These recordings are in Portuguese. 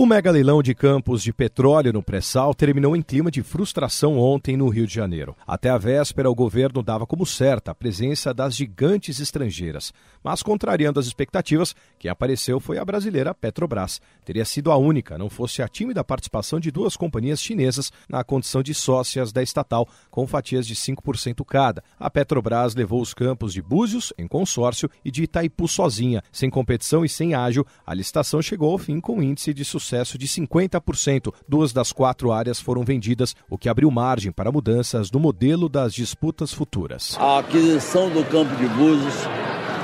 O mega leilão de campos de petróleo no pré-sal terminou em clima de frustração ontem no Rio de Janeiro. Até a véspera, o governo dava como certa a presença das gigantes estrangeiras. Mas, contrariando as expectativas, quem apareceu foi a brasileira Petrobras. Teria sido a única, não fosse a tímida participação de duas companhias chinesas na condição de sócias da estatal, com fatias de 5% cada. A Petrobras levou os campos de Búzios, em consórcio, e de Itaipu sozinha. Sem competição e sem ágil, a licitação chegou ao fim com índice de sucesso sucesso de 50%. Duas das quatro áreas foram vendidas, o que abriu margem para mudanças no modelo das disputas futuras. A aquisição do campo de Búzios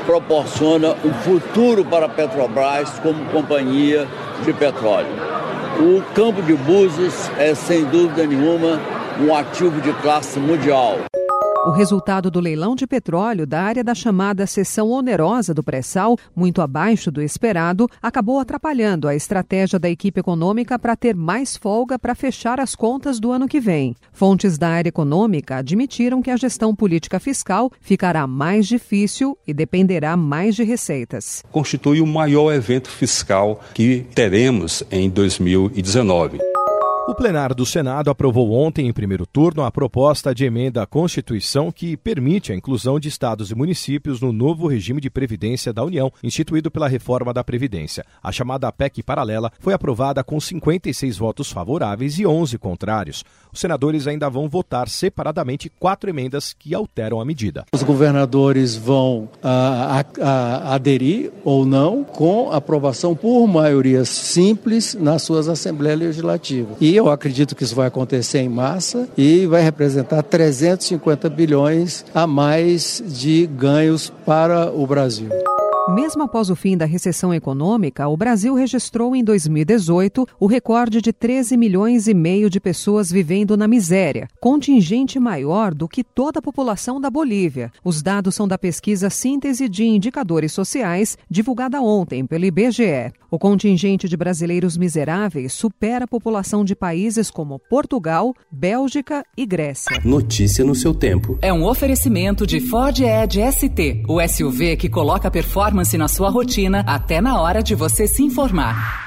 proporciona um futuro para a Petrobras como companhia de petróleo. O campo de Búzios é, sem dúvida nenhuma, um ativo de classe mundial. O resultado do leilão de petróleo da área da chamada seção onerosa do pré-sal, muito abaixo do esperado, acabou atrapalhando a estratégia da equipe econômica para ter mais folga para fechar as contas do ano que vem. Fontes da área econômica admitiram que a gestão política fiscal ficará mais difícil e dependerá mais de receitas. Constitui o maior evento fiscal que teremos em 2019. O plenário do Senado aprovou ontem, em primeiro turno, a proposta de emenda à Constituição que permite a inclusão de estados e municípios no novo regime de previdência da União, instituído pela reforma da Previdência. A chamada PEC paralela foi aprovada com 56 votos favoráveis e 11 contrários. Os senadores ainda vão votar separadamente quatro emendas que alteram a medida. Os governadores vão a, a, a, aderir ou não com aprovação por maioria simples nas suas assembleias legislativas. E eu acredito que isso vai acontecer em massa e vai representar 350 bilhões a mais de ganhos para o Brasil. Mesmo após o fim da recessão econômica, o Brasil registrou em 2018 o recorde de 13 milhões e meio de pessoas vivendo na miséria, contingente maior do que toda a população da Bolívia. Os dados são da pesquisa Síntese de Indicadores Sociais, divulgada ontem pelo IBGE. O contingente de brasileiros miseráveis supera a população de países como Portugal, Bélgica e Grécia. Notícia no seu tempo. É um oferecimento de Ford Edge ST, o SUV que coloca performance performance na sua rotina até na hora de você se informar.